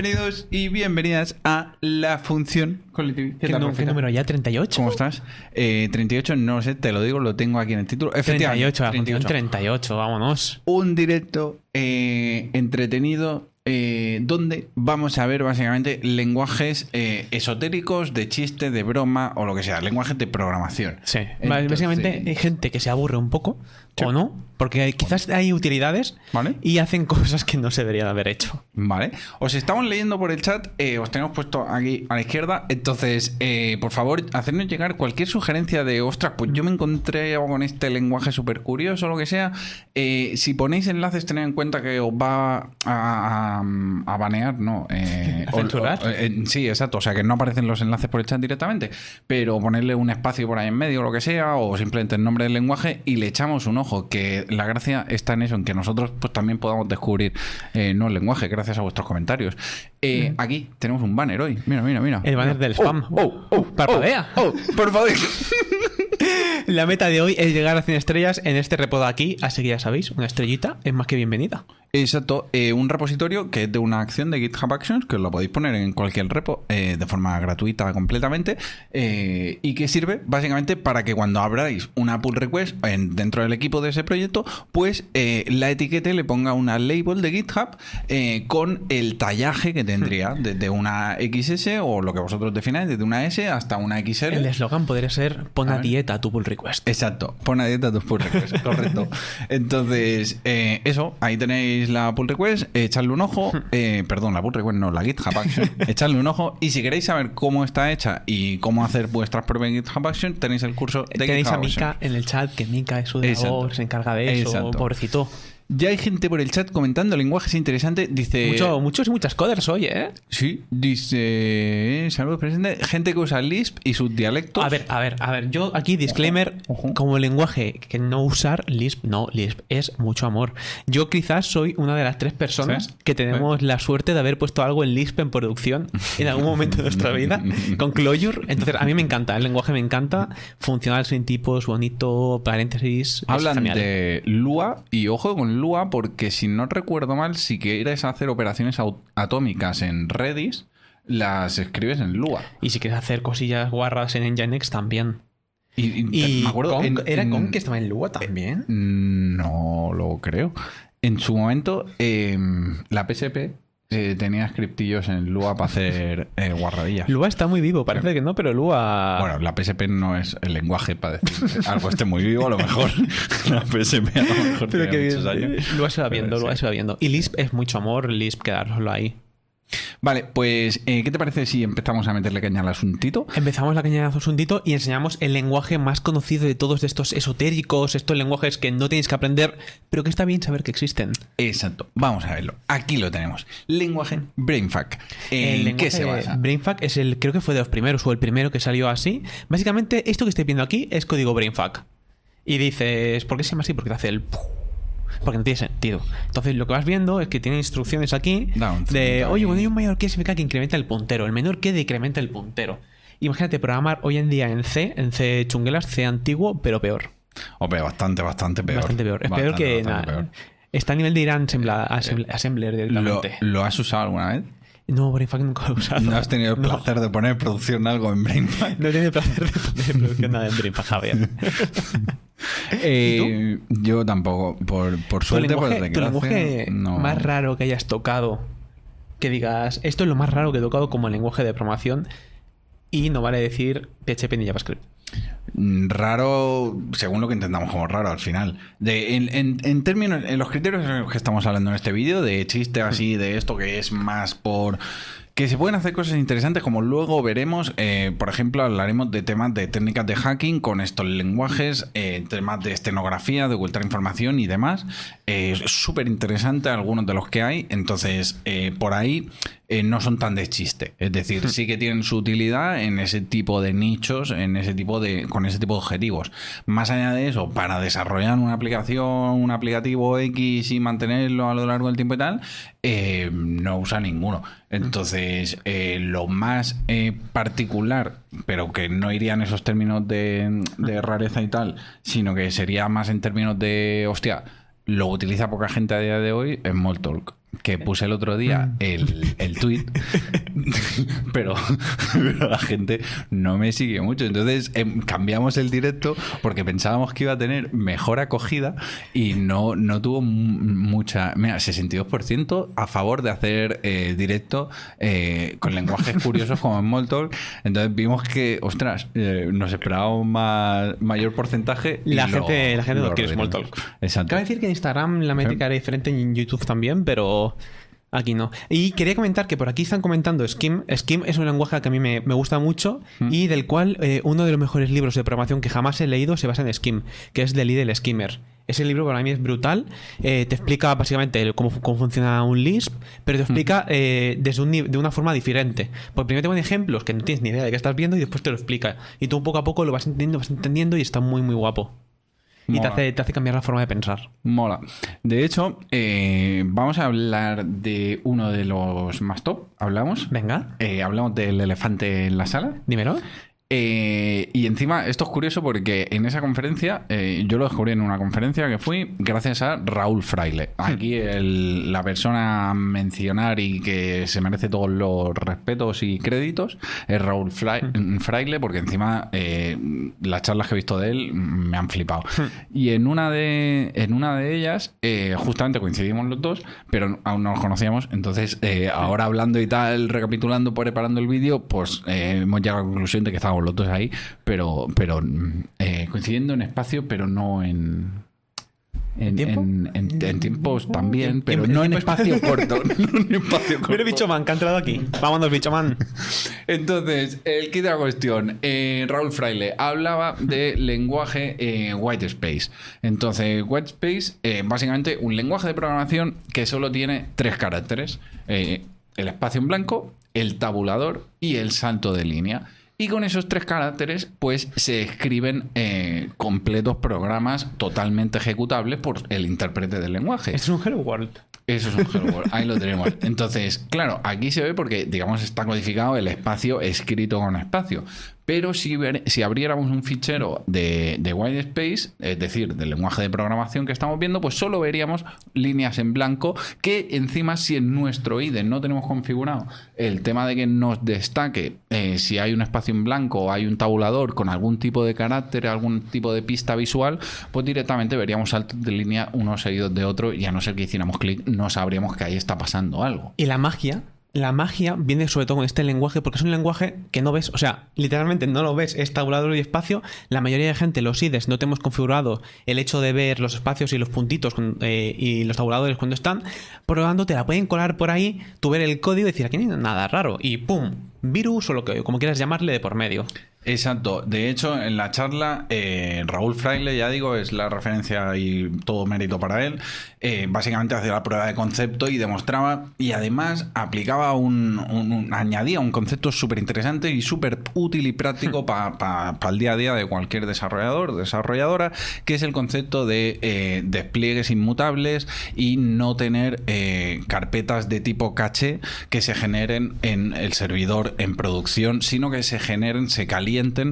Bienvenidos y bienvenidas a la función cognitiva. ¿Qué, nu- qué número ya? ¿38? ¿Cómo estás? Eh, 38, no sé, te lo digo, lo tengo aquí en el título. Efectivamente, 38, la función 38, vámonos. Un directo eh, entretenido eh, donde vamos a ver básicamente lenguajes eh, esotéricos, de chiste, de broma o lo que sea, lenguajes de programación. Sí, Entonces- básicamente hay gente que se aburre un poco, o no, porque quizás hay utilidades ¿Vale? y hacen cosas que no se deberían haber hecho. Vale. Os estamos leyendo por el chat, eh, os tenemos puesto aquí a la izquierda. Entonces, por favor, hacernos llegar cualquier sugerencia de, ostras, pues yo me encontré con este lenguaje súper curioso o lo que sea. Si ponéis enlaces, tened en cuenta que os va a, a- a banear, ¿no? Eh, ¿A o- censurar? o- eh, sí, exacto. O sea, que no aparecen los enlaces por el chat directamente, pero ponerle un espacio por ahí en medio o lo que sea, o simplemente el nombre del lenguaje y le echamos un ojo. Que la gracia está en eso, en que nosotros pues también podamos descubrir eh, nuevos lenguajes gracias a vuestros comentarios. Eh, Aquí tenemos un banner hoy. Mira, mira, mira. El banner del spam. Oh, oh, oh, oh, por favor. La meta de hoy es llegar a 100 estrellas en este repo de aquí, así que ya sabéis, una estrellita es más que bienvenida. Exacto, eh, un repositorio que es de una acción de GitHub Actions que os lo podéis poner en cualquier repo eh, de forma gratuita completamente eh, y que sirve básicamente para que cuando abráis una pull request en- dentro del equipo de ese proyecto, pues la etiquete le ponga una label de GitHub con el tallaje que tendría desde una XS o lo que vosotros defináis, desde una S hasta una XL. El eslogan podría ser pon A a ver. Dieta a tu pull request. Exacto, pon a dieta tus pull requests, correcto. Entonces, eh, eso, ahí tenéis la pull request, echadle un ojo, eh, perdón, la pull request no, la GitHub Action, echadle un ojo y si queréis saber cómo está hecha y cómo hacer vuestras propias GitHub Action, tenéis el curso de Tenéis GitHub a Mika Action. en el chat, que Mika es su labor, se encarga de eso, Exacto. pobrecito. Ya hay gente por el chat comentando lenguajes interesantes, dice... Mucho- muchos y muchas coders hoy, ¿eh? Sí, dice... Saludos presente, gente que usa Lisp y sus dialectos. A ver, a ver, a ver. Yo aquí, disclaimer, como lenguaje que no usar Lisp, no, Lisp es mucho amor. Yo quizás soy una de las tres personas ¿Sí? que tenemos la suerte de haber puesto algo en Lisp en producción en algún momento de nuestra vida, con Clojure. Entonces, a mí me encanta, el lenguaje me encanta, funcional sin tipos, bonito, paréntesis. es Hablan de Lua y ojo con Lua porque si no recuerdo mal, si quieres hacer operaciones atómicas en Redis, las escribes en Lua. Y si quieres hacer cosillas guarras en Nginx también. Y, y Y me acuerdo... Kong- en- ¿Era en- Kong que estaba en Lua también? No lo creo. En su momento, eh, la PSP eh, tenía scriptillos en Lua para hacer eh, guarradillas. Lua está muy vivo, parece que no, pero Lua... Bueno, la PSP no es el lenguaje para decir algo esté muy vivo, a lo mejor. la PSP a lo mejor Pero tiene que muchos años. Lua se va Pero viendo, Lua sí. se va viendo. Y Lisp es mucho amor, Lisp quedárselo ahí. Vale, pues, eh, ¿qué te parece si empezamos a meterle caña al asuntito? Empezamos la caña de asuntito y enseñamos el lenguaje más conocido de todos estos esotéricos, estos lenguajes que no tenéis que aprender, pero que está bien saber que existen. Exacto, vamos a verlo. Aquí lo tenemos. Lenguaje BrainFuck. el ¿En qué se basa? BrainFuck es el, creo que fue de los primeros o el primero que salió así. Básicamente, esto que estáis viendo aquí es código BrainFuck. Y dices, ¿por qué se llama así? Porque te hace el... Porque no tiene sentido. Entonces, lo que vas viendo es que tiene instrucciones aquí de, oye, cuando hay un mayor que significa que incrementa el puntero, el menor que decrementa el puntero. Imagínate programar hoy en día en C, en C chunguelas, C antiguo, pero peor. Hombre, bastante, bastante peor. Bastante peor. Es peor que nada. Está a nivel de ir a ensambla- asembl- assembler ¿Lo, directamente. lo has usado alguna vez? No, BrainFuck nunca lo he usado. ¿No has tenido el No. placer de poner en producción algo en BrainFuck? No he tenido el placer de poner en producción nada en BrainFuck, Javier. Eh, yo tampoco. Por, por suerte, por desgracia, lenguaje no. más raro que hayas tocado, que digas, esto es lo más raro que he tocado como lenguaje de programación y no vale decir PHP ni JavaScript. Mm, Raro, según lo que intentamos como raro al final. De, en, en- en términos, en los criterios en los que estamos hablando en este vídeo, de chiste así, de esto que es más por. Que se pueden hacer cosas interesantes, como luego veremos. eh, por ejemplo, hablaremos de temas de técnicas de hacking con estos lenguajes, eh, temas de estenografía, de ocultar información y demás. Eh, es súper interesante algunos de los que hay. Entonces, por ahí eh, no son tan de chiste. Es decir, sí que tienen su utilidad en ese tipo de nichos, en ese tipo de, con ese tipo de objetivos. Más allá de eso, para desarrollar una aplicación, un aplicativo X y mantenerlo a lo largo del tiempo y tal, eh, no usa ninguno. Entonces, eh, lo más particular, pero que no iría en esos términos de, de rareza y tal, sino que sería más en términos de, hostia, lo utiliza poca gente a día de hoy es Smalltalk. Que puse el otro día el, el tweet, pero, pero la gente no me sigue mucho. Entonces em, cambiamos el directo porque pensábamos que iba a tener mejor acogida y no, no tuvo mu- mucha. Mira, 62% a favor de hacer eh, directo eh, con lenguajes curiosos como Smalltalk. Entonces vimos que, ostras, eh, nos esperábamos más, mayor porcentaje. y La lo- gente, la gente no lo quiere. Smalltalk. Exacto. Cabe decir que en Instagram la métrica era diferente y en YouTube también, pero aquí no. Y quería comentar que por aquí están comentando Skim. Skim es un lenguaje que a mí me, me gusta mucho y del cual eh, uno de los mejores libros de programación que jamás he leído se basa en Skim, que es de Lidl Skimmer. Ese libro para mí es brutal. Eh, te explica básicamente cómo, cómo funciona un Lisp, pero te explica eh, desde un de una forma diferente. Porque primero te pone ejemplos que no tienes ni idea de qué estás viendo y después te lo explica. Y tú poco a poco lo vas entendiendo, vas entendiendo y está muy, muy guapo. Y te hace, te hace cambiar la forma de pensar. Mola. De hecho, eh, vamos a hablar de uno de los más top. ¿Hablamos? Venga, Eh, hablamos del elefante en la sala. dímelo. Eh, y encima, esto es curioso porque en esa conferencia, eh, yo lo descubrí en una conferencia que fui gracias a Raúl Fraile. Aquí el- la persona a mencionar y que se merece todos los respetos y créditos es Raúl Fra- Fraile, porque encima eh, las charlas que he visto de él me han flipado. Y en una de, en una de ellas, eh, justamente coincidimos los dos, pero aún no nos conocíamos. Entonces, ahora hablando y tal, recapitulando, preparando el vídeo, pues hemos llegado a la conclusión de que estábamos los dos ahí, pero, pero mm, eh, coincidiendo en espacio, pero no en. En, ¿Tiempo? en- en- en tiempos también, pero no en espacio corto. No en espacio corto. Mira, Bichoman, que ha entrado aquí. Vámonos, Bichoman. Entonces, el kit de la cuestión. eh, Raúl Fraile hablaba de lenguaje eh, white space. Entonces, white space, eh, básicamente un lenguaje de programación que solo tiene tres caracteres: el espacio en blanco, el tabulador y el salto de línea. Y con esos tres caracteres, pues se escriben eh, completos programas totalmente ejecutables por el intérprete del lenguaje. Es un Hello World. Eso es un Hello World. Ahí lo tenemos. Entonces, claro, aquí se ve porque, digamos, está codificado el espacio escrito con espacio. Pero si, si abriéramos un fichero de, de white space, es decir, del lenguaje de programación que estamos viendo, pues solo veríamos líneas en blanco que encima si en nuestro IDE no tenemos configurado el tema de que nos destaque eh, si hay un espacio en blanco o hay un tabulador con algún tipo de carácter, algún tipo de pista visual, pues directamente veríamos saltos de línea uno seguidos de otro y a no ser que hiciéramos clic no sabríamos que ahí está pasando algo. Y la magia, la magia viene sobre todo con este lenguaje, porque es un lenguaje que no ves, o sea, literalmente no lo ves, es tabulador y espacio. La mayoría de gente, los IDES, no tenemos configurado el hecho de ver los espacios y los puntitos eh, y los tabuladores cuando están. Tanto, te la pueden colar por ahí, tú ver el código y decir, aquí no hay nada raro. Y pum, virus o lo que como quieras llamarle de por medio. Exacto. De hecho, en la charla, eh, Raúl Fraile, ya digo, es la referencia y todo mérito para él. eh, básicamente hacía la prueba de concepto y demostraba, y además aplicaba un, un- un- añadía un concepto súper interesante y súper útil y práctico para el día a día de cualquier desarrollador, desarrolladora, que es el concepto de eh, despliegues inmutables y no tener eh, carpetas de tipo caché que se generen en el servidor en producción, sino que se generen, se calienten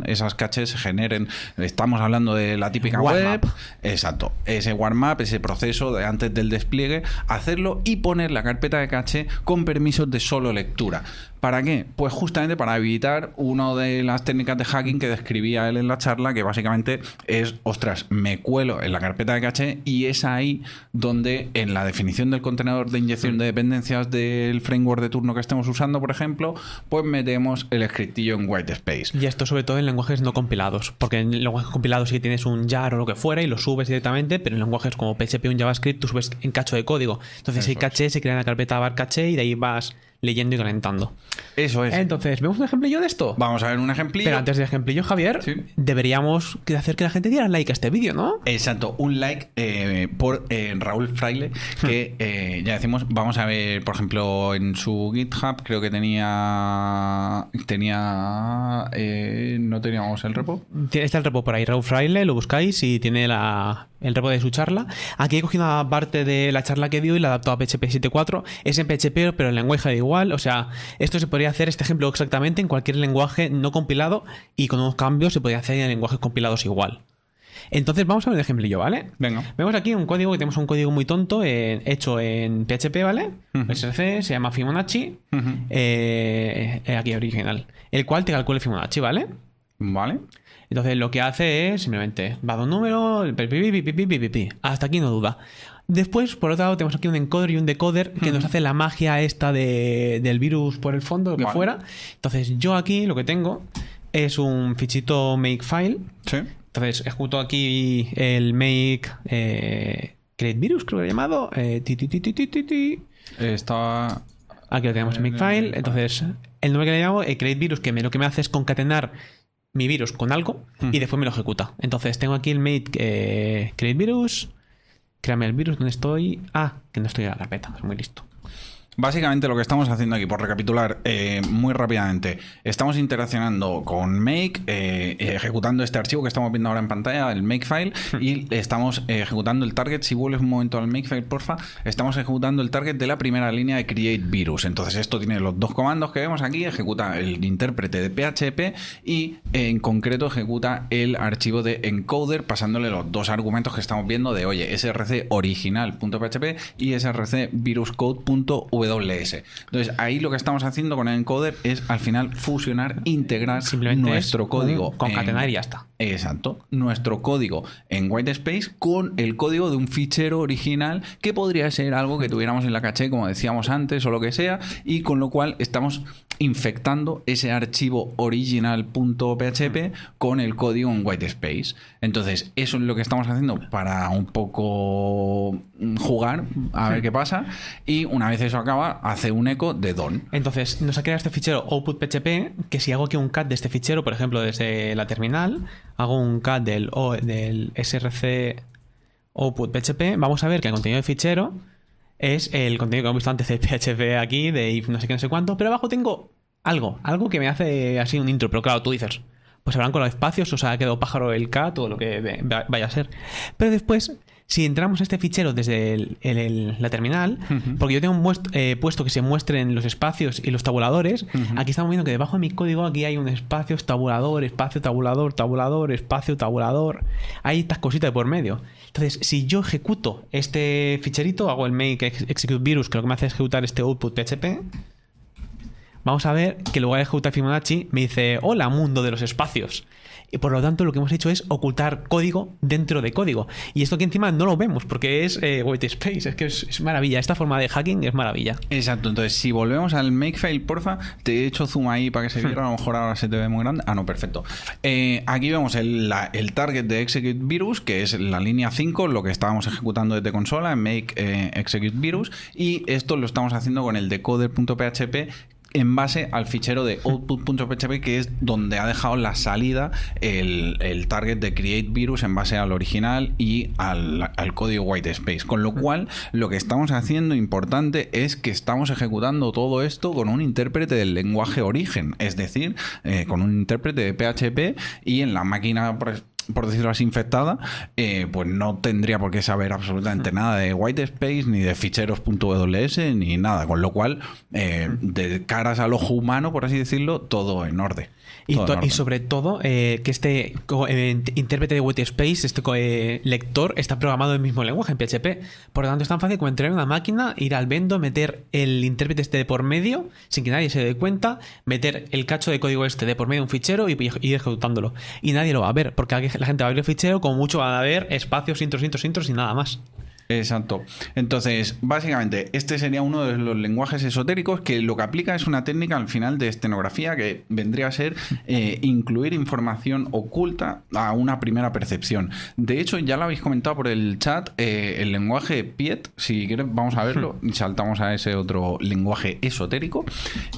esas caches, se generen. Estamos hablando de la típica Warm web. up. Exacto. Ese warm up, ese proceso de antes del despliegue, hacerlo y poner la carpeta de caché con permisos de solo lectura. ¿Para qué? Pues justamente para evitar una de las técnicas de hacking que describía él en la charla, que básicamente es, ostras, me cuelo en la carpeta de caché y es ahí donde en la definición del contenedor de inyección de dependencias del framework de turno que estemos usando, por ejemplo, pues metemos el scriptillo en white space. Y esto sobre todo en lenguajes no compilados, porque en lenguajes compilados sí tienes un jar o lo que fuera y lo subes directamente, pero en lenguajes como PHP o un JavaScript tú subes en cacho de código. Entonces Eso hay caché, se crea en la carpeta bar caché y de ahí vas leyendo y calentando. Eso es. Entonces, ¿vemos un ejemplillo de esto? Vamos a ver un ejemplillo. Pero antes del ejemplillo, Javier, Sí. deberíamos hacer que la gente diera like a este vídeo, ¿no? Exacto, un like eh, por eh, Raúl Fraile, que eh, ya decimos, vamos a ver, por ejemplo, en su GitHub, creo que tenía. Tenía. no teníamos el repo. Está el repo por ahí, Raúl Fraile, lo buscáis y tiene la, el repo de su charla. Aquí he cogido una parte de la charla que dio y la he adaptado a PHP 7.4. Es en PHP, pero el lenguaje da o sea, esto se podría hacer, este ejemplo exactamente, en cualquier lenguaje no compilado y con unos cambios se podría hacer en lenguajes compilados igual. Entonces vamos a ver el ejemplillo, ¿vale? Venga. Vemos aquí un código que tenemos un código muy tonto eh, hecho en PHP, ¿vale? Uh. SRC, se llama Fibonacci, eh, eh, aquí original, el cual te calcula Fibonacci, ¿vale? Vale. Entonces lo que hace es simplemente va de un número, pi, pi, pi, hasta aquí no duda. Después, por otro lado, tenemos aquí un encoder y un decoder que nos hace la magia esta de- del virus por el fondo, lo que Vale. fuera. Entonces yo aquí lo que tengo es un fichito makefile. Sí. Entonces ejecuto aquí el make eh, create virus, creo que lo he llamado. eh, ti, ti, ti. Está. Aquí lo tenemos en Makefile. Entonces, el nombre que le llamo, eh, create virus, que me, lo que me hace es concatenar mi virus con algo y después me lo ejecuta. Entonces, tengo aquí el make eh, create virus. Créame el virus, ¿dónde estoy? Ah, que no estoy en la carpeta, muy listo. Básicamente lo que estamos haciendo aquí, por recapitular eh, muy rápidamente, estamos interaccionando con Make, eh, ejecutando este archivo que estamos viendo ahora en pantalla, el Makefile, y estamos eh, ejecutando el target. Si vuelves un momento al Makefile, porfa, estamos ejecutando el target de la primera línea de Create Virus. Entonces esto tiene los dos comandos que vemos aquí, ejecuta el intérprete de PHP y en concreto ejecuta el archivo de encoder pasándole los dos argumentos que estamos viendo de, oye, src original.php y src viruscode.ws. Entonces ahí lo que estamos haciendo con el encoder es al final fusionar, integrar Simplemente nuestro es código. concatenar en- y ya está. Exacto. Nuestro código en Whitespace con el código de un fichero original que podría ser algo que tuviéramos en la caché, como decíamos antes, o lo que sea, y con lo cual estamos infectando ese archivo original.php con el código en Whitespace. Entonces, eso es lo que estamos haciendo para un poco jugar, a ver qué pasa, y una vez eso acaba, hace un eco de don. Entonces, nos ha creado este fichero output.php, que si hago aquí un cat de este fichero, por ejemplo, desde la terminal, hago un cat del, O- del src output.php, vamos a ver que el contenido del fichero es el contenido que hemos visto antes de PHP aquí, de if no sé qué, no sé cuánto, pero abajo tengo algo, algo que me hace así un intro, pero claro, tú dices, pues habrán los espacios, o sea, ha quedado pájaro el cat o lo que vaya a ser. Pero después, si entramos a este fichero desde el- el- el- la terminal, porque yo tengo eh, puesto que se muestren los espacios y los tabuladores, aquí estamos viendo que debajo de mi código aquí hay un espacio tabulador, espacio tabulador, tabulador, espacio tabulador. Hay estas cositas de por medio. Entonces, si yo ejecuto este ficherito, hago el make ex- execute virus, que lo que me hace es ejecutar este output PHP, vamos a ver que en lugar de ejecutar Fibonacci me dice, hola mundo de los espacios. Y por lo tanto lo que hemos hecho es ocultar código dentro de código. Y esto que encima no lo vemos porque es eh, Whitespace. Es que es, maravilla. Esta forma de hacking es maravilla. Exacto, entonces si volvemos al Makefile, porfa, te he hecho zoom ahí para que se viera, a lo mejor ahora se te ve muy grande. Ah, no, perfecto. Eh, aquí vemos el, el target de Execute Virus, que es la línea 5, lo que estábamos ejecutando desde consola en Make eh, Execute Virus, y esto lo estamos haciendo con el decoder.php en base al fichero de output.php que es donde ha dejado la salida el, el target de create virus en base al original y al, al código whitespace con lo cual lo que estamos haciendo importante es que estamos ejecutando todo esto con un intérprete del lenguaje origen es decir eh, con un intérprete de PHP y en la máquina por decirlo así, infectada, eh, pues no tendría por qué saber absolutamente nada de whitespace, ni de ficheros.ws, ni nada. Con lo cual, eh, de caras al ojo humano, por así decirlo, todo en orden. Y, sobre todo eh, que este eh, intérprete de Whitespace, este co- eh, lector, está programado en el mismo lenguaje, en PHP. Por lo tanto, es tan fácil como entrar en una máquina, ir al vendo, meter el intérprete este de por medio, sin que nadie se dé cuenta, meter el cacho de código este de por medio de un fichero y y ir ejecutándolo. Y nadie lo va a ver, porque la gente va a ver el fichero, como mucho van a ver espacios, intros, intros, intros y nada más. Exacto. Entonces, básicamente, este sería uno de los lenguajes esotéricos que lo que aplica es una técnica al final de estenografía que vendría a ser eh, incluir información oculta a una primera percepción. De hecho, ya lo habéis comentado por el chat, eh, el lenguaje Piet, si quieres, vamos a verlo y saltamos a ese otro lenguaje esotérico.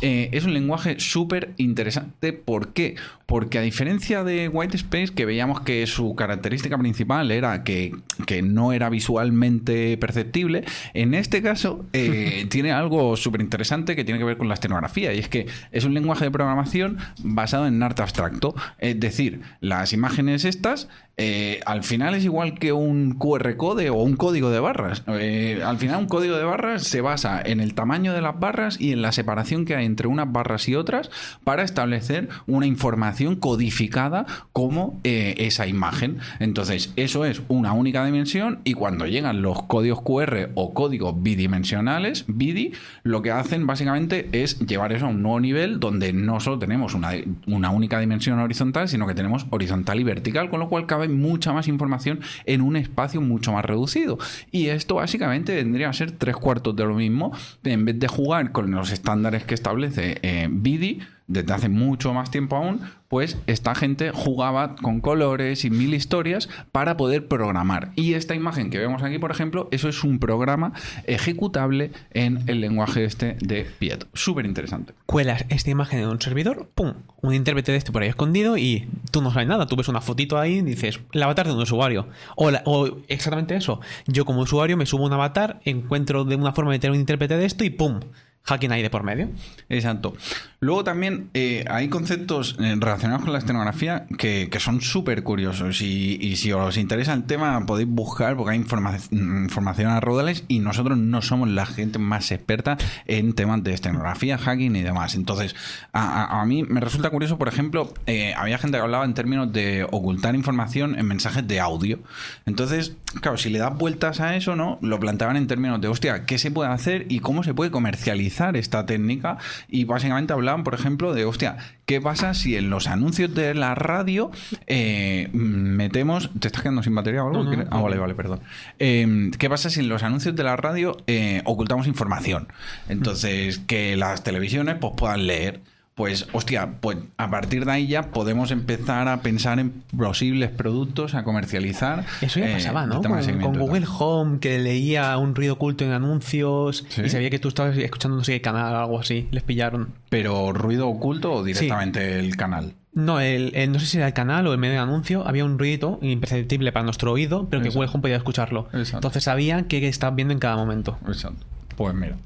Eh, es un lenguaje súper interesante. ¿Por qué? Porque a diferencia de Whitespace, que veíamos que su característica principal era que, que no era visualmente fácilmente perceptible. En este caso, eh, tiene algo súper interesante que tiene que ver con la estenografía, y es que es un lenguaje de programación basado en arte abstracto. Es decir, las imágenes estas eh, al final es igual que un QR code o un código de barras. Eh, al final un código de barras se basa en el tamaño de las barras y en la separación que hay entre unas barras y otras para establecer una información codificada como eh, esa imagen. Entonces, eso es una única dimensión y cuando llegan los códigos QR o códigos bidimensionales, BIDI, lo que hacen básicamente es llevar eso a un nuevo nivel donde no solo tenemos una, una única dimensión horizontal, sino que tenemos horizontal y vertical, con lo cual cabe mucha más información en un espacio mucho más reducido. Y esto básicamente vendría a ser tres cuartos de lo mismo, en vez de jugar con los estándares que establece eh, BIDI, desde hace mucho más tiempo aún, pues esta gente jugaba con colores y mil historias para poder programar. Y esta imagen que vemos aquí, por ejemplo, eso es un programa ejecutable en el lenguaje este de Piet. Súper interesante. Cuelas esta imagen en un servidor, ¡pum! Un intérprete de este por ahí escondido y tú no sabes nada. Tú ves una fotito ahí y dices, el avatar de un usuario. O, o exactamente eso. Yo como usuario me subo un avatar, encuentro de una forma de tener un intérprete de esto y ¡pum! Hacking ahí de por medio. Exacto. Luego también eh, hay conceptos eh, relacionados con la estenografía que, que son súper curiosos y, si os interesa el tema podéis buscar porque hay informa- información a rodales y nosotros no somos la gente más experta en temas de estenografía, hacking y demás. Entonces, a, a- a mí me resulta curioso, por ejemplo, eh, había gente que hablaba en términos de ocultar información en mensajes de audio. Entonces, claro, si le das vueltas a eso, ¿no? Lo planteaban en términos de, hostia, ¿qué se puede hacer y cómo se puede comercializar esta técnica? Y básicamente hablaban, por ejemplo, de, hostia, ¿qué pasa si en los anuncios de la radio eh, metemos... ¿Te estás quedando sin batería o algo? No, no, ¿Quieres? ah, vale, vale, perdón. Eh, ¿Qué pasa si en los anuncios de la radio eh, ocultamos información? Entonces, que las televisiones pues, puedan leer. Pues, hostia, pues a partir de ahí ya podemos empezar a pensar en posibles productos a comercializar. Eso ya eh, pasaba, ¿no? Con. Google Home, que leía un ruido oculto en anuncios Sí. y sabía que tú estabas escuchando no sé qué canal o algo así. Les pillaron. Pero ruido oculto o directamente el canal. No, el, el- no sé si era el canal o el medio de anuncio, había un ruido imperceptible para nuestro oído, pero que Exacto. Google Home podía escucharlo. Exacto. Entonces sabían qué estabas viendo en cada momento. Exacto. Pues mira,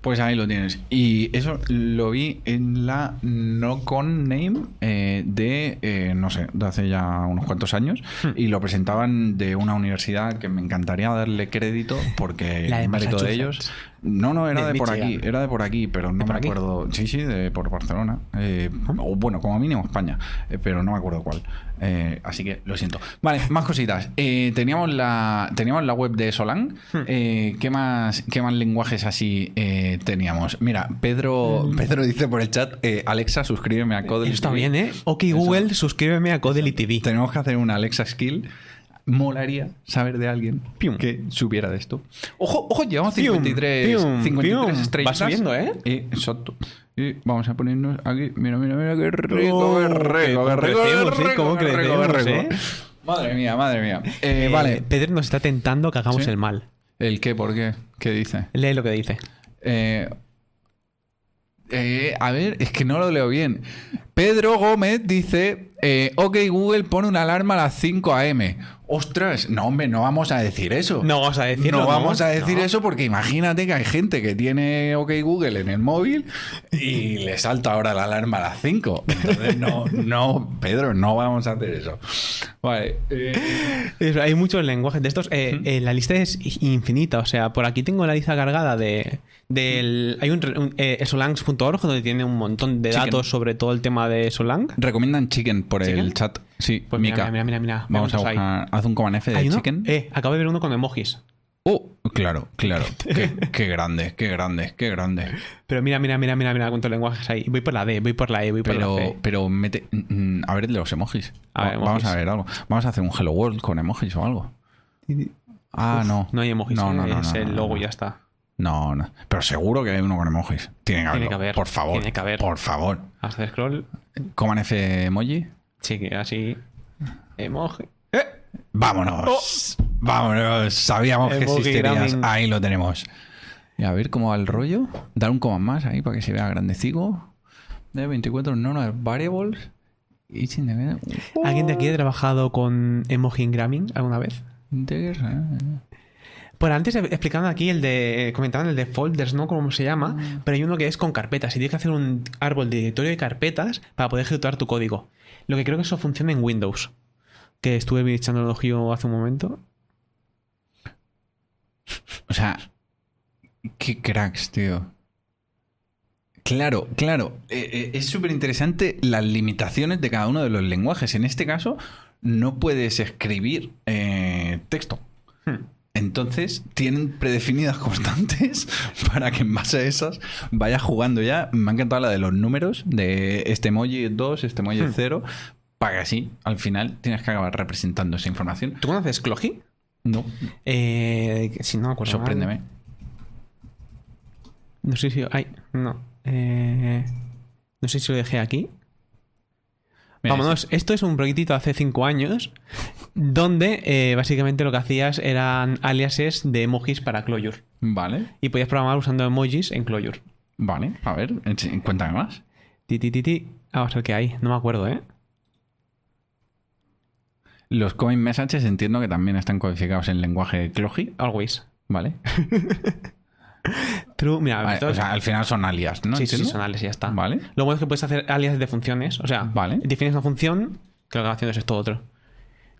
pues ahí lo tienes. Y eso lo vi en la No Con Name eh, de, eh, no sé, de hace ya unos cuantos años. Hmm. Y lo presentaban de una universidad que me encantaría darle crédito porque La de el mérito de ellos. No, no, era De de, por aquí, era de por aquí, pero no me aquí? acuerdo. Sí, sí, de por Barcelona. Eh, o bueno, como mínimo España, eh, pero no me acuerdo cuál. Eh, así que lo siento. Vale, más cositas. Eh, teníamos, la, teníamos la web de Solang. Hmm. Eh, ¿qué, más, ¿Qué más lenguajes así eh, teníamos? Mira, Pedro, Pedro dice por el chat: eh, Alexa, suscríbeme a Codel. Eso está TV". bien, ¿eh? Ok, Eso. Google, suscríbeme a Codely TV. Tenemos que hacer una Alexa Skill. Molaría saber de alguien Pium. que supiera de esto. Ojo, ojo, llevamos Pium, 53, pium, 53 pium. estrellas. Va subiendo, ¿eh? Eh, exacto. Y vamos a ponernos aquí. Mira, mira, mira, qué rico, Oh, qué rico, qué cómo rico, crecemos, ¿eh? rico, Cómo rico, rico. ¿eh? Madre mía, madre mía. Eh, Eh, vale. Pedro nos está tentando que hagamos ¿Sí? el mal. ¿El qué? ¿Por qué? ¿Qué dice? Lee lo que dice. Eh, eh, a ver, es que no lo leo bien. Pedro Gómez dice: eh, Ok, Google pone una alarma a las 5 a.m. Ostras, no, hombre, no vamos a decir eso. No vamos a decirlo, No ¿no? vamos a decir No. eso porque imagínate que hay gente que tiene OK Google en el móvil y le salta ahora la alarma a las 5. Entonces, no, no, Pedro, no vamos a hacer eso. Vale. eh, Hay muchos lenguajes de estos. La lista es infinita. O sea, por aquí tengo la lista cargada de. Del, hay un, un eh, solangs.org donde tiene un montón de Chicken. datos sobre todo el tema de Solang. recomiendan chicken por el ¿Chicken? chat. Sí, Pues Mika. mira, mira, mira, mira. Vamos a ahí. buscar. Haz un command F de chicken. Eh, acabo de ver uno con emojis. Oh, claro, claro. Qué, qué grande, qué grande, qué grande. Pero mira, mira, mira, mira, mira cuántos lenguajes hay. Voy por la D, voy por la E, voy por la C. pero mete. mm, A ver el los emojis. A ver, Va- Vamos emojis. a ver algo. Vamos a hacer un Hello World con emojis o algo. Ah, no. No hay emojis, No, eh, no, no, es el logo y ya está. No, no. Pero seguro que hay uno con emojis. Tiene que haberlo. que haber, Por favor. tiene que haber. Por favor. Hacer scroll. Coman F emoji. Sí, que así. Emoji. Vámonos. Vámonos. Sabíamos que existirías. gramming. Ahí lo tenemos. Y a ver cómo va el rollo. Dar un command más ahí para que se vea grandecico. De 24 no variables. Y sin de- ¿Alguien de aquí ha trabajado con emoji gramming alguna vez? Integers, eh. Por antes eh, explicaban aquí el de. Comentaban el de folders, ¿no? Como se llama. Pero hay uno que es con carpetas. Y tienes que hacer un árbol de directorio de carpetas para poder ejecutar tu código. Lo que creo que eso funciona en Windows. Que estuve echando el ojo hace un momento. O sea, qué cracks, tío. Claro, claro. Eh, eh, es súper interesante las limitaciones de cada uno de los lenguajes. En este caso, no puedes escribir eh, texto. Hmm. Entonces, tienen predefinidas constantes para que en base a esas vayas jugando ya. Me ha encantado la de los números, de este emoji 2, este emoji Hmm. 0, para que así, al final, tienes que acabar representando esa información. ¿Tú conoces Cloji? No, Eh, si no acuerdo. mal. sorpréndeme. No sé si. Ay, no. Eh, no sé si lo dejé aquí. Mira, Vámonos, esto es un proyectito hace 5 años donde eh, básicamente lo que hacías eran aliases de emojis para Clojure. Vale, Y podías programar usando emojis en Clojure. vale. A ver, cuéntame más. Ti, ti, ti, ti. Vamos a ver qué hay. No me acuerdo, ¿eh? Los coin messages entiendo que también están codificados en lenguaje Cloji, Always. ¿vale? True. Mira, Vale, esto- o sea, al final son alias, ¿no? sí, sí, son alias y ya está. Vale. Lo bueno es que puedes hacer alias de funciones. O sea, Vale. defines una función que lo que va haciendo es esto otro.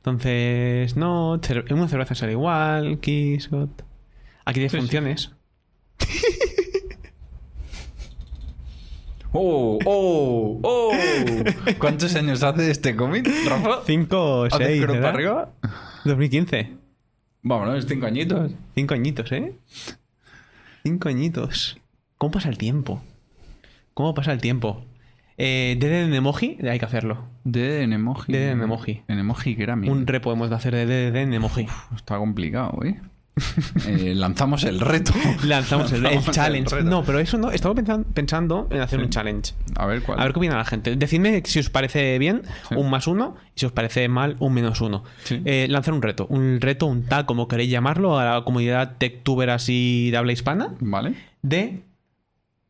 Entonces, no, una cerveza será igual, kiss. Aquí tienes Sí, sí. funciones. ¡Oh! ¡Oh! ¡Oh! ¿Cuántos años hace este cómic, Rafa? 5 o ¿Haces 6. cruz para arriba? 2015. Vámonos, cinco añitos. 5 añitos, ¿eh? 5 añitos. ¿Cómo pasa el tiempo? ¿Cómo pasa el tiempo? Eh, DD en emoji, hay que hacerlo. DD en emoji. DD en emoji. En emoji Grammy. Un re podemos hacer de DD en emoji. Está complicado, ¿eh? Eh, lanzamos el reto. Lanzamos el, el challenge. no, pero eso no. Estamos pensan- pensando en hacer Sí. un challenge. A ver cuál. A ver qué opina la gente. Decidme si os parece bien Sí. un más uno y si os parece mal un menos uno. Sí. Eh, lanzar un reto. Un reto, un tag, como queréis llamarlo, a la comunidad techtuber así de habla hispana, Vale. de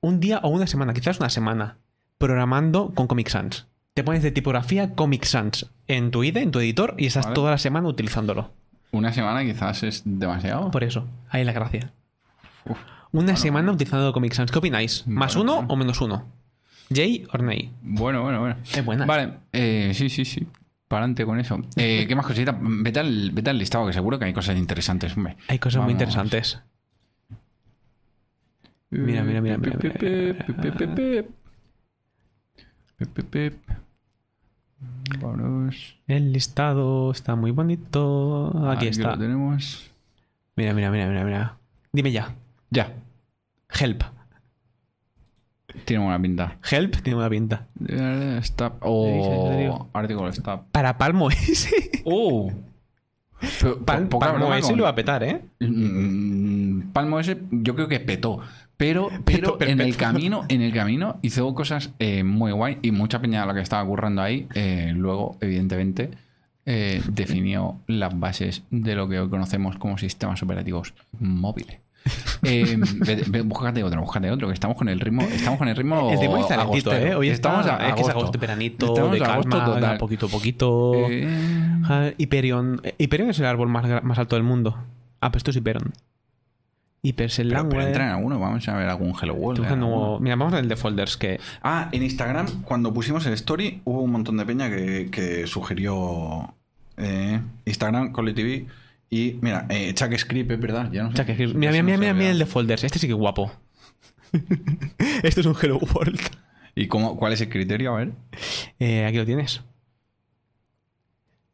un día o una semana, quizás una semana, programando con Comic Sans. Te pones de tipografía Comic Sans en tu IDE, en tu editor, y estás Vale. toda la semana utilizándolo. Una semana quizás es demasiado. Por eso, ahí la gracia. Uf. Una semana utilizando Comic Sans. ¿Qué opináis? ¿Más Bueno, uno bueno. o menos uno? ¿Jay o Ney? Bueno, bueno, bueno. Es buena. Vale, eh, sí, sí, sí. Para adelante con eso. Eh, ¿Qué más cositas? Vete al, vete al listado, que seguro que hay cosas interesantes, hombre. Hay cosas muy interesantes. Mira, mira, mira, mira, mira, mira, Vámonos. El listado está muy bonito. Aquí está. lo tenemos. Mira, mira, mira, mira, mira. Dime ya. Ya. Help. Tiene buena pinta. Help tiene una pinta. Eh, Stop. Oh, artículo stop. Para Palmo ese. Oh. Pero, Pal- Palmo con- lo va a petar, ¿eh? Mm, Palmo ese yo creo que petó. Pero, pero en el camino, en el camino hizo cosas eh, muy guay y mucha peña de lo que estaba currando ahí. eh, luego, evidentemente, eh, definió las bases de lo que hoy conocemos como sistemas operativos móviles. Eh, ve- ve- búscate otro, búscate otro, que estamos con el ritmo, estamos con el ritmo. El agostero. ¿eh? Hoy estamos está, a es que es agosto. agosto, veranito, Estamos de agosto calma, total. poquito a poquito. Eh, Hyperion. Hyperion es el árbol más, más alto del mundo. Ah, pues esto es Hyperion. Hyper es el pero, pero entra en alguno, vamos a ver algún Hello World. Mira, vamos al de folders que. Ah, en Instagram, cuando pusimos el story, hubo un montón de peña que, que sugirió eh, Instagram, Call TV. Y mira, eh, Chuck Script, es verdad. Ya no sé. Mira, mira, mira, mira, mira el de folders. Este sí que es guapo. este es un Hello World. ¿Y cómo, cuál es el criterio? A ver. Eh, aquí lo tienes.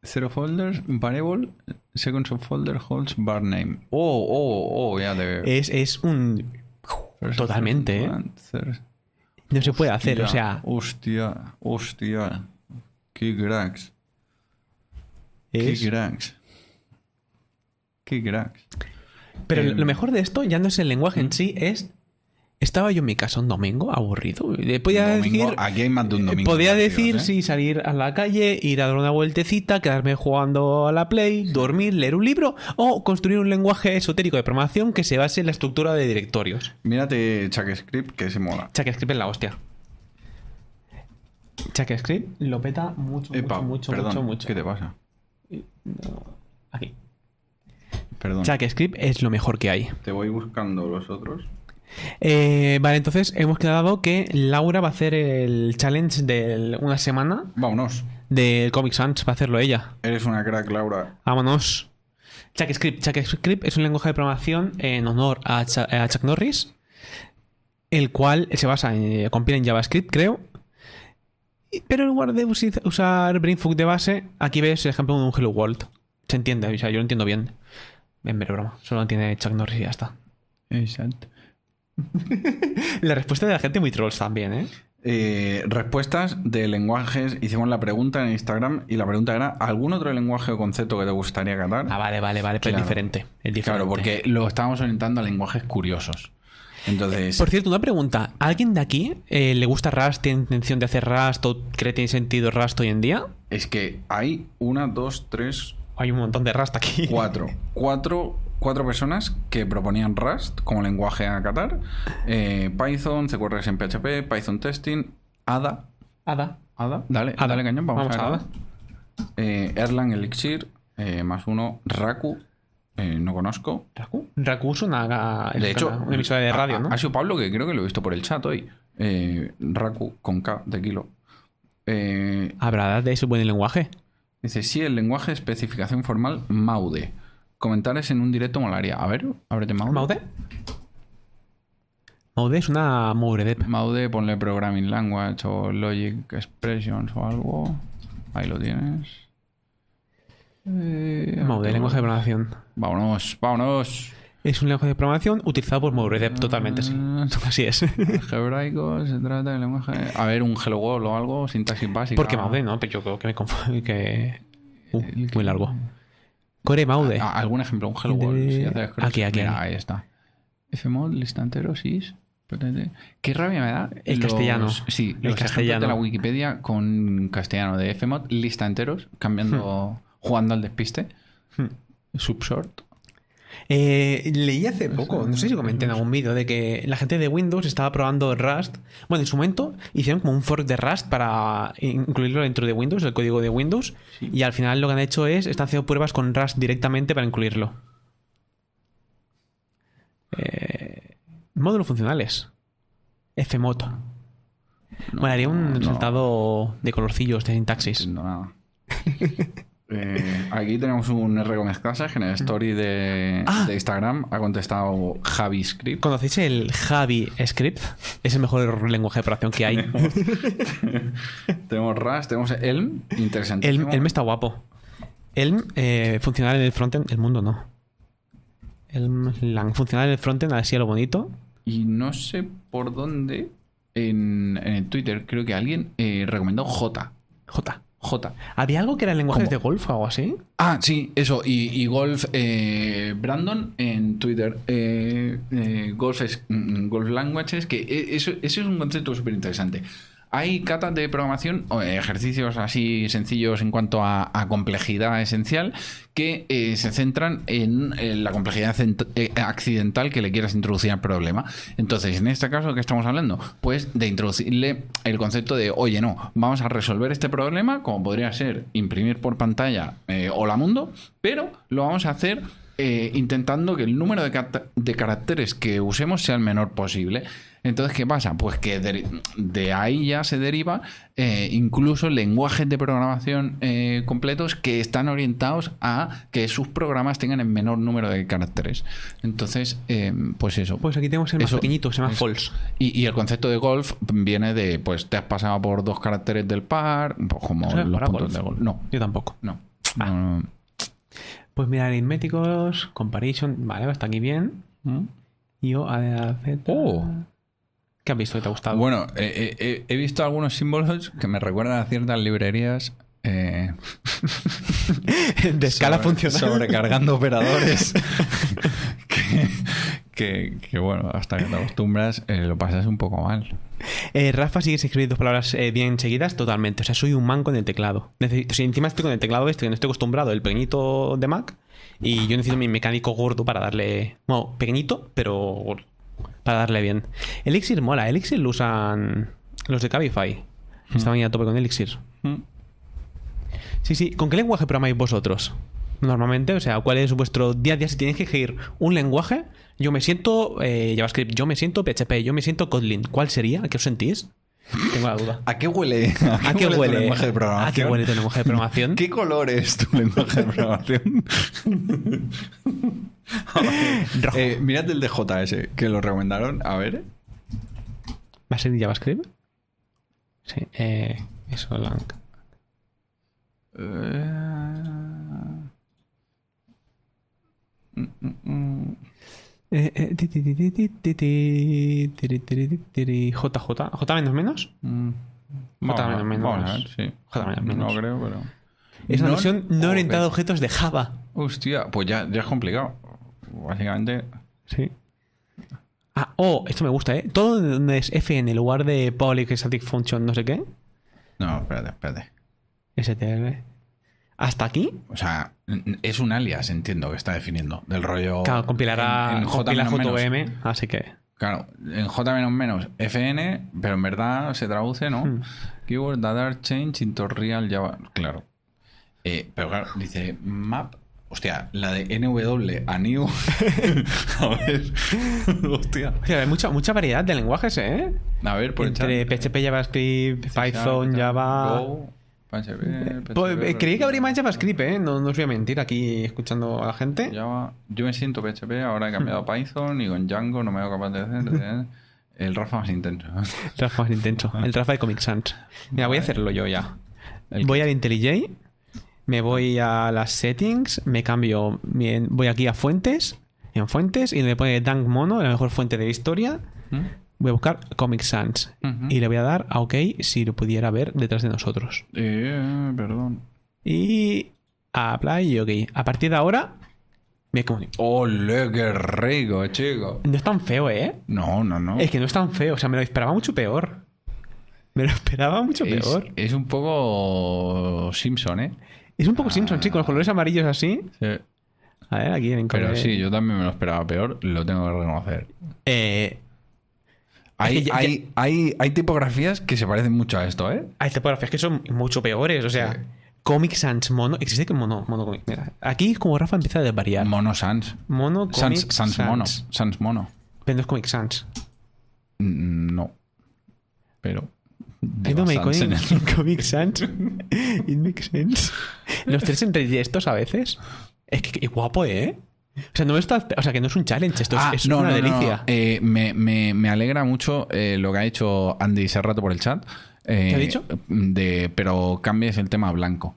Zero folders, variable, second subfolder holds bar name. Oh, oh, oh, ya veo. Es, es un. First, totalmente, ¿eh? No se puede hacer, o sea. Hostia, hostia. Qué cracks. Qué Es... cracks. Qué cracks. Pero Eh, lo mejor de esto ya no es el lenguaje en sí, es. Estaba yo en mi casa un domingo aburrido. y Podía Domingo- decir. aquí hay más de un eh, domingo. Podía decir ¿eh? sí, salir a la calle, ir a dar una vueltecita, quedarme jugando a la Play, dormir, leer un libro o construir un lenguaje esotérico de programación que se base en la estructura de directorios. Mírate ChuckScript que se mola. ChuckScript es la hostia. ChuckScript lo peta mucho, Epa, mucho, mucho, perdón, mucho, mucho. ¿qué te pasa? No, Aquí. Perdón. JavaScript es lo mejor que hay. Te voy buscando los otros. Eh, vale, entonces hemos quedado que Laura va a hacer el challenge de una semana Vámonos. del Comic Sans. Va a hacerlo ella. Eres una crack, Laura. Vámonos. JavaScript. JavaScript es un lenguaje de programación en honor a, Chuck Norris, el cual se basa en, eh, compila en JavaScript, creo. Pero en lugar de usar Brainfuck de base, aquí ves el ejemplo de un Hello World. Se entiende, o sea, yo lo entiendo bien. En broma. Solo lo entiende Chuck Norris y ya está. Exacto. La respuesta de la gente muy trolls también, ¿eh? Eh, respuestas de lenguajes. Hicimos la pregunta en Instagram y la pregunta era: ¿algún otro lenguaje o concepto que te gustaría catar? Ah, vale, vale, vale, pero Claro. es diferente. Es diferente. Claro, porque lo estábamos orientando a lenguajes curiosos. Entonces, Por cierto, una pregunta. ¿Alguien de aquí eh, le gusta Rust, tiene intención de hacer Rust o cree que tiene sentido Rust hoy en día? es que hay una, dos, tres, Hay un montón de Rust aquí. cuatro. Cuatro, cuatro personas que proponían Rust como lenguaje a catar. Eh, Python, CQRS en PHP, Python Testing, ADA. Ada. ADA, dale, Ada. dale cañón, vamos, Vamos a a. Ada. Eh, Erlang Elixir, eh, más uno, Raku, eh, no conozco. Raku. Raku es una, De hecho, una, emisora de radio, ha, ¿no? ha sido Pablo que creo que lo he visto por el chat hoy. Eh, Raku con K de kilo. Eh, ¿Habrá de ese buen lenguaje? dice, sí, el lenguaje de especificación formal Maude. Comentarios en un directo molaría. A ver, ábrete Maude. ¿Maude? Maude es una Mouredep. Maude, ponle Programming Language o Logic Expressions o algo. Ahí lo tienes. Eh, Maude, lenguaje de programación. Vámonos, vámonos. Es un lenguaje de programación utilizado por Mouredep, totalmente, sí. Ah, Así es. Algebraico, se trata de lenguaje. A ver, un Hello World o algo, sintaxis básica. Porque Maude, ¿no? Pero yo creo que me confundo. Que... Uh, muy largo. Core Maude. Ah, ¿Algún ejemplo? Un Hello World. si haces Aquí, aquí, Mira, ahí está. Fmod, lista entero, sys. Qué rabia me da. El castellano. Sí, El los ejemplos castellano. de la Wikipedia con castellano de Fmod, lista enteros, cambiando, jugando al despiste. Hmm. Subsort. Eh, leí hace poco, no sé si comenté en algún vídeo, de que la gente de Windows estaba probando Rust. Bueno, en su momento hicieron como un fork de Rust para incluirlo dentro de Windows, el código de Windows. Y al final lo que han hecho es, están haciendo pruebas con Rust directamente para incluirlo. Eh, módulos funcionales. Fmod. bueno, haría un no. resultado de colorcillos de sintaxis. entiendo nada. Eh, aquí tenemos un R Gómez Casas que en el story de, Ah. de Instagram ha contestado Javi Script. ¿Conocéis el Javi Script? Es el mejor lenguaje de operación que hay. tenemos Rust, tenemos Elm, interesante. Elm, Elm está guapo. Elm, eh, funcional en el frontend, el mundo no. Elm, Lang, funcional en el frontend, así a lo bonito. Y no sé por dónde en, en el Twitter creo que alguien eh, recomendó J. J. J. ¿Había algo que era lenguajes ¿Cómo? de golf o algo así? Ah, sí, eso. Y, y Golf eh, Brandon en Twitter. eh, eh, golf, es, mm, golf Languages, que e- eso, eso es un concepto súper interesante. Hay catas de programación, o ejercicios así sencillos en cuanto a, complejidad esencial, que eh, se centran en, eh, la complejidad eh, accidental que le quieras introducir al problema. Entonces, en este caso, ¿qué estamos hablando? Pues de introducirle el concepto de, oye, no, vamos a resolver este problema, como podría ser imprimir por pantalla eh, Hola Mundo, pero lo vamos a hacer eh, intentando que el número de caracteres que usemos sea el menor posible. Entonces, ¿qué pasa? Pues que de, de ahí ya se deriva eh, incluso lenguajes de programación eh, completos que están orientados a que sus programas tengan el menor número de caracteres. Entonces, eh, pues eso. Pues aquí tenemos el más Eso- pequeñito, se llama false. Y, y el concepto de golf viene de, pues, te has pasado por dos caracteres del par, pues, como ¿Sabes los puntos golf? de golf. No, Yo tampoco. no. Ah. no, no. Pues mira, aritméticos, comparison, vale, está aquí bien. Yo, A, A, Z. Oh. ¿Qué has visto que te ha gustado? Bueno, eh, eh, he visto algunos símbolos que me recuerdan a ciertas librerías. eh, de escala sobre- funcional. Sobrecargando operadores. que, que- que, bueno, hasta que te acostumbras, eh, lo pasas un poco mal. Eh, Rafa sigue escribiendo dos palabras eh, bien seguidas totalmente. O sea, soy un man con el teclado. Necesito, si encima estoy con el teclado este, que no estoy acostumbrado, el pequeñito de Mac. Y yo necesito mi mecánico gordo para darle. Bueno, pequeñito, pero gordo. Para darle bien. Elixir mola. Elixir lo usan los de Cabify. Estaban ya a tope con Elixir. Sí, sí. ¿Con qué lenguaje programáis vosotros? Normalmente, o sea, ¿cuál es vuestro día a día? Si tenéis que elegir un lenguaje, yo me siento eh, JavaScript, yo me siento PHP, yo me siento Kotlin. ¿Cuál sería? ¿A qué os sentís? Tengo la duda. ¿A qué huele? ¿A qué tu huele? lenguaje de programación? ¿A qué huele tu lenguaje de programación? ¿Qué color es tu lenguaje de programación? eh, mirad el de JS, que lo recomendaron. A ver. ¿Va a ser JavaScript? Sí. Eh, eso, Lang. Eh. Mm, mm, mm. eh, eh, JJ. J menos menos. J menos menos. J menos menos. No creo, pero. Es una versión no orientada a objetos de Java. Hostia, pues ya, ya es complicado. Básicamente. Sí. Ah, oh, esto me gusta, ¿eh? Todo donde es FN en lugar de public static function no sé qué. No, espérate, espérate. STR. ¿Hasta aquí? O sea, es un alias, entiendo, que está definiendo. Del rollo. Claro, compilará en- en compila. JVM, así que... Claro, en J menos menos FN, pero en verdad se traduce, ¿no? Hmm. Keyword that are changed into real Java. Claro. Eh, pero claro, dice map. Hostia, la de NW a new. a ver. Hostia. Hostia, hay mucha, mucha variedad de lenguajes, ¿eh? A ver, por Entre PHP, JavaScript, Python, Java... Go, PHP, Pues, eh, PHP, creí que habría más JavaScript, ¿eh? No, no os voy a mentir aquí escuchando a la gente. Java. Yo me siento PHP, ahora he cambiado a Python y con Django no me hago capaz de hacer. El Rafa más intenso. El Rafa más intenso. El Rafa de Comic Sans. Mira, voy a hacerlo yo ya. El voy al IntelliJ, me voy a las settings, me cambio, voy aquí a fuentes, en fuentes, y le pone Dank Mono, la mejor fuente de la historia. ¿Mm? Voy a buscar Comic Sans y le voy a dar a OK si lo pudiera ver detrás de nosotros. Eh, perdón. Y a Apply y OK. A partir de ahora, me comunico. ¡Ole, qué rico, chico! No es tan feo, ¿eh? No, no, no. Es que no es tan feo, o sea, me lo esperaba mucho peor. Me lo esperaba mucho Es, peor. es un poco Simpson, ¿eh? Es un poco Simpson, sí, con los colores amarillos así. Sí. A ver, aquí en Pero sí, yo también me lo esperaba peor, lo tengo que reconocer. Eh, Hay, que ya- hay, hay, hay tipografías que se parecen mucho a esto, ¿eh? Hay tipografías que son mucho peores. O sea, Sí. Comic Sans Mono. ¿Existe que mono? Mono Comic. Mira, aquí como Rafa empieza a desvariar. Mono Sans. mono Comic Sans, Sans Mono. Sans Mono. Pero no es Comic Sans. Mm, No. Pero. I don't make en el- Comic. It makes sense. Los tres entre estos a veces. Es que, que guapo, ¿eh? O sea, no está, o sea, que no es un challenge, esto es- Ah, es, no, una no, delicia. no. Eh, me, me- me alegra mucho eh, lo que ha hecho Andy Serrato por el chat. Eh, ¿Qué ha dicho? De, pero cambies el tema blanco.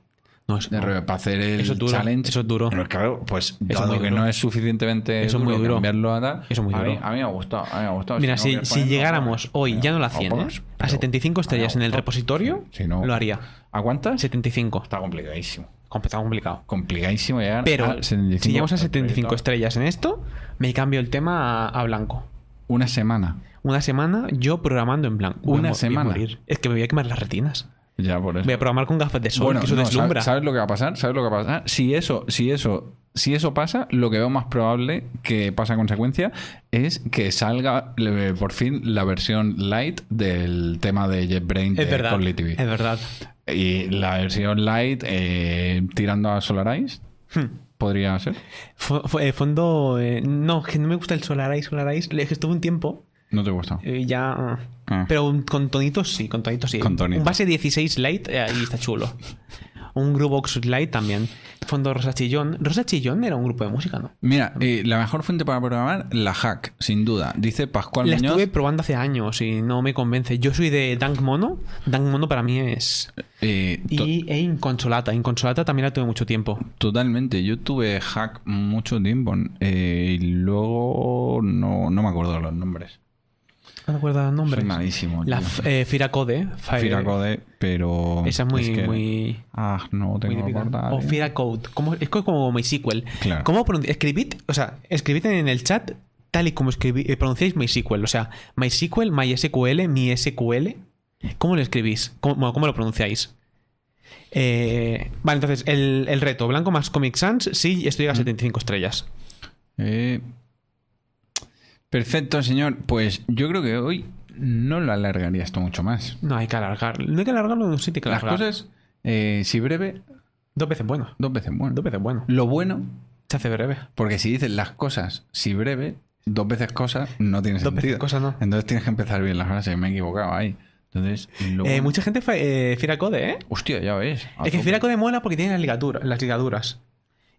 No, es, De no. para hacer el Eso es duro, challenge. eso es duro. Pero claro, pues Eso muy que duro. no es suficientemente Eso es muy duro. cambiarlo a tal. Eso es muy a mí, duro. a mí me ha gustado, a mí me ha gustado. Mira, si, llegáramos pues, hoy, ya no la lo 100, ¿eh? pones, a pero 75 estrellas en el repositorio, Si no- lo haría. ¿A cuántas? 75. Está complicadísimo. Completamente complicado. Complicadísimo llegar Pero al 75 si llegamos a 75 proyecto. estrellas en esto, me cambio el tema a, a blanco. Una semana. Una semana yo programando en blanco. Voy a Una voy a semana. morir. Es que me voy a quemar las retinas. Ya por eso. Voy a programar con gafas de sol, Bueno, que eso no, deslumbra. ¿sabes, lo que va a pasar? ¿Sabes lo que va a pasar? Si eso, si eso, si eso pasa, lo que veo más probable que pase a consecuencia es que salga por fin la versión light del tema de JetBrain de verdad. TV. Es verdad. Y la versión light eh, tirando a Solarize Hmm. podría ser. Fo- eh, fondo. eh, no, que no me gusta el Solaris. Solaris. Es que estuve un tiempo. ¿No te gusta? eh, ya. ah. Ah. Pero con tonitos sí, con tonitos sí. Con. Un base 16 light, eh, ahí está chulo. Un Groovebox light también. Fondo Rosa Chillón. Rosa Chillón era un grupo de música, ¿no? Mira, eh, la mejor fuente para programar, la hack, sin duda. Dice Pascual La Muñoz. estuve probando hace años y no me convence. Yo soy de Dank Mono. Dank Mono para mí es. eh, to- Y e Inconsolata. Inconsolata también la tuve mucho tiempo. Totalmente, yo tuve hack mucho tiempo eh, y luego no, no me acuerdo los nombres. No recuerdo el nombre. Malísimo. La eh, Firacode. Fire- Firacode, pero. Esa es muy. que- muy... Ah, no tengo que acordar. O eh. Fira Code. ¿Cómo- es co- como MySQL. Claro. ¿Cómo escribid, o sea, escribid en el chat tal y como escribí- eh, pronunciáis MySQL. O sea, MySQL, MySQL, mi SQL. ¿Cómo lo escribís? ¿Cómo, bueno, ¿cómo lo pronunciáis? Eh, vale, entonces, el, el reto, blanco más Comic Sans, sí, estoy Mm. a 75 estrellas. Eh, Perfecto, señor. Pues yo creo que hoy no lo alargaría esto mucho más. No hay que alargar. No hay que alargarlo, sí, hay que Las alargar. cosas, eh, si breve, Dos veces bueno. Dos veces bueno. Dos veces bueno. Lo bueno, Se hace breve. porque si dices las cosas, si breve, dos veces cosas no tiene Dos veces cosas no. Entonces tienes que empezar bien la frase. Me he equivocado ahí. Entonces, lo Eh, mucha gente fue eh, Fira Code, ¿eh? Hostia, ya ves. Es que tope. Fira Code mola porque tiene las ligaduras. Las ligaduras.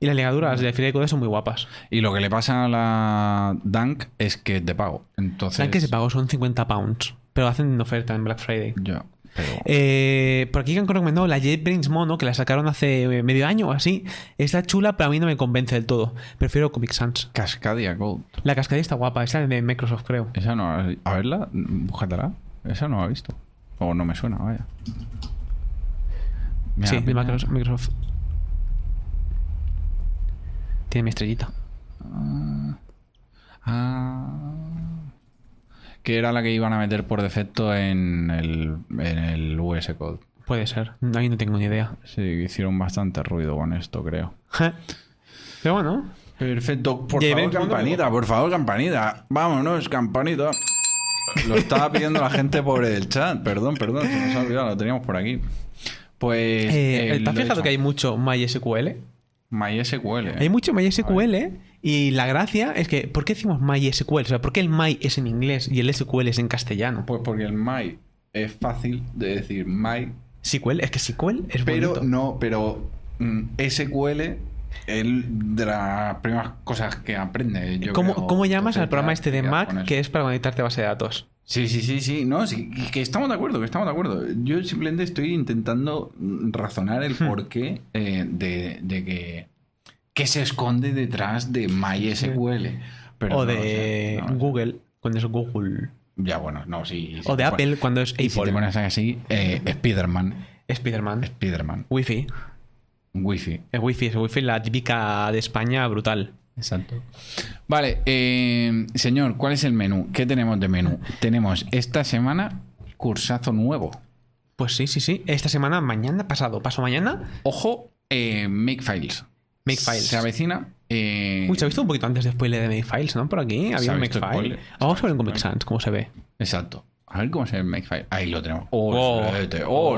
Y las ligaduras de Fira Code son muy guapas. Y lo que le pasa a la Dunk es que te pago. Entonces. Saben que se pagó son 50 pounds. Pero hacen oferta en Black Friday. Ya, pero. Eh, por aquí han recomendado la JetBrains Mono, que la sacaron hace medio año o así. Está chula, pero a mí no me convence del todo. Prefiero Comic Sans. Cascadia Gold. La cascadilla está guapa, esa es de Microsoft, creo. Esa no. A verla, búscatela. Esa no la he visto. O no me suena, vaya. Sí, de. Microsoft. Tiene mi estrellita. Ah. Que era la que iban a meter por defecto en el, en el US Code. Puede ser. Ahí no tengo ni idea. Sí, hicieron bastante ruido con esto, creo. Pero bueno. Perfecto. Por favor, campanita, por favor, campanita. Vámonos, campanita. Lo estaba pidiendo la gente por el chat. Perdón, perdón, se nos ha olvidado, lo teníamos por aquí. Pues. Eh, eh, ¿Te has lo fijado que hay mucho MySQL? MySQL. Hay mucho MySQL y la gracia es que, ¿por qué decimos MySQL? O sea, ¿por qué el My es en inglés y el SQL es en castellano? Pues porque el My es fácil de decir My, SQL, es que SQL es pero bonito. no, pero mm, SQL es de las primeras cosas que aprende. yo ¿Cómo, creo. ¿Cómo llamas al programa este de Mac que es para conectarte a base de datos? Sí, sí, sí, sí. No, sí, que estamos de acuerdo, que estamos de acuerdo. Yo simplemente estoy intentando razonar el Hmm. porqué eh, de, de que, que se esconde detrás de MySQL. Pero o no de sé, no. Google, cuando es Google. Ya, bueno, no, sí. sí O de Apple, cuando es Y si te Apple. pones así, eh, Spiderman. Spiderman. Spiderman. Wi-Fi. Wi-Fi. Es Wi-Fi, es Wi-Fi, la típica de España brutal. Exacto. Vale, eh, señor, ¿cuál es el menú? ¿Qué tenemos de menú? Tenemos esta semana cursazo nuevo. Pues sí, sí, sí. Esta semana, mañana, pasado, paso mañana, Ojo, eh, Makefiles. Makefiles. Se avecina. eh, Uy, se ha visto un poquito antes de spoiler de Makefiles, ¿no? Por aquí había Makefile. spoiler. Vamos a ver en Comic Sans cómo se ve. Exacto. A ver cómo se ve el Makefile. Ahí lo tenemos. Oh. ¡Olete! Oh,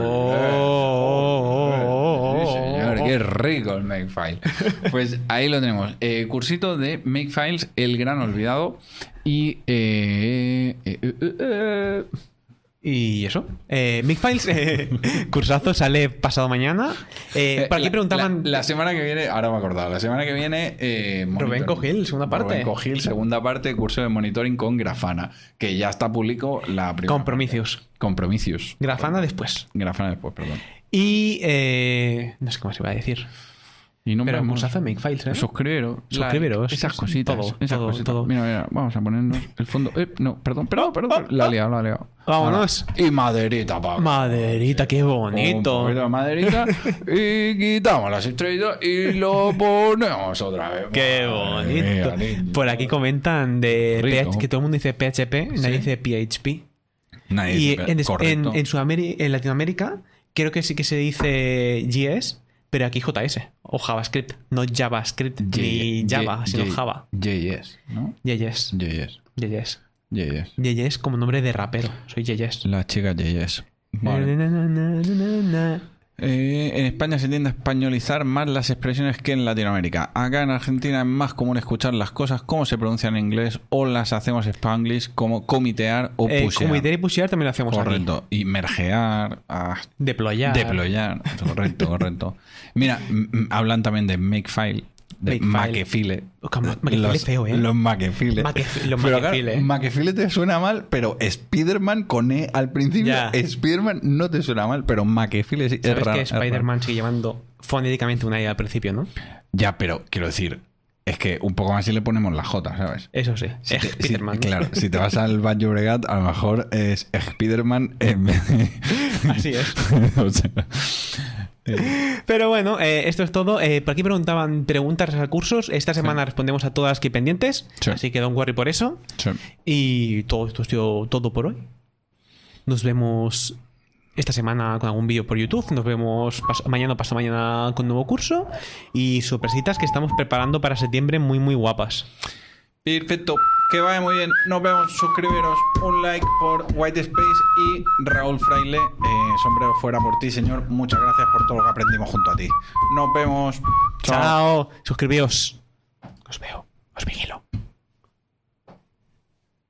oh, Sí, señor, qué rico el Makefile. Pues ahí lo tenemos. Eh, cursito de Makefiles, el gran olvidado. Y. eh, eh, eh, Y eso. Eh, Makefiles, eh, cursazo, sale pasado mañana. Eh, Eh, por aquí la- preguntaban. La, la semana que viene, ahora me he acordado, la semana que viene. Eh, Rubén Cogil, segunda parte. Rubén Cogil, segunda parte, curso de monitoring con Grafana, que ya está público la primera. Compromisos. parte. Compromicios. Grafana después. Grafana después, perdón. Y. eh, no sé qué más iba a decir. Y no Pero de Makefiles, ¿eh? Suscribiros. Suscribiros, like, esas cositas. todo, esas todo, cositas. todo. Mira, mira, vamos a ponernos el fondo. Eh, no, perdón, perdón, perdón. perdón. La he liado, la he liado. Vámonos. Ahora, Y maderita, pa. Maderita, qué bonito. maderita y quitamos las estrellas y lo ponemos otra vez. Qué bonito. mía. Por aquí comentan de. PH que todo el mundo dice PHP, nadie Sí. dice PHP. Nadie Y dice- en, en, en Sudameri- en Latinoamérica creo que sí que se dice JS, pero aquí JS o JavaScript, no JavaScript ni Java, sino Java. JS, ¿no? JS. JS. JS. JS. JS como nombre de rapero. Soy JS. La chica JS. Vale. Eh, en España se tiende a españolizar más las expresiones que en Latinoamérica. Acá en Argentina es más común escuchar las cosas como se pronuncian en inglés o las hacemos spanglish como comitear o Eh, pushear. comité y pushear también lo hacemos aquí. Correcto. Y mergear, ah, Deployar. deployar. Correcto, correcto. Mira, hablan también de makefile, de es feo, ¿eh? Los. Makefi- los makefile. claro, makefile te suena mal, pero Spiderman con E al principio. Spiderman no te suena mal, pero makefile sí, es raro. que. Spider-Man sigue llevando fonéticamente una I al principio, ¿no? Ya, pero quiero decir, es que un poco más si le ponemos la J, ¿sabes? Eso sí. Si te- si- Spider-Man. claro, si te vas al Valle Bregat, a lo mejor es Spiderman en. Así es. O sea, Pero bueno, eh, esto es todo. Eh, por aquí preguntaban preguntas a cursos. Esta semana respondemos a todas que pendientes. Sí. Así que don't worry por eso. sí. Y todo esto ha sido todo por hoy. Nos vemos esta semana con algún vídeo por YouTube. Nos vemos mañana o pasado mañana con nuevo curso. Y sorpresitas que estamos preparando para septiembre muy, muy guapas. Perfecto. Que vaya muy bien. Nos vemos. Suscribiros. Un like por White Space y Raúl Fraile. eh, sombrero fuera por ti, señor. Muchas gracias por todo lo que aprendimos junto a ti. Nos vemos. Chao. Suscribíos. Os veo. Os vigilo.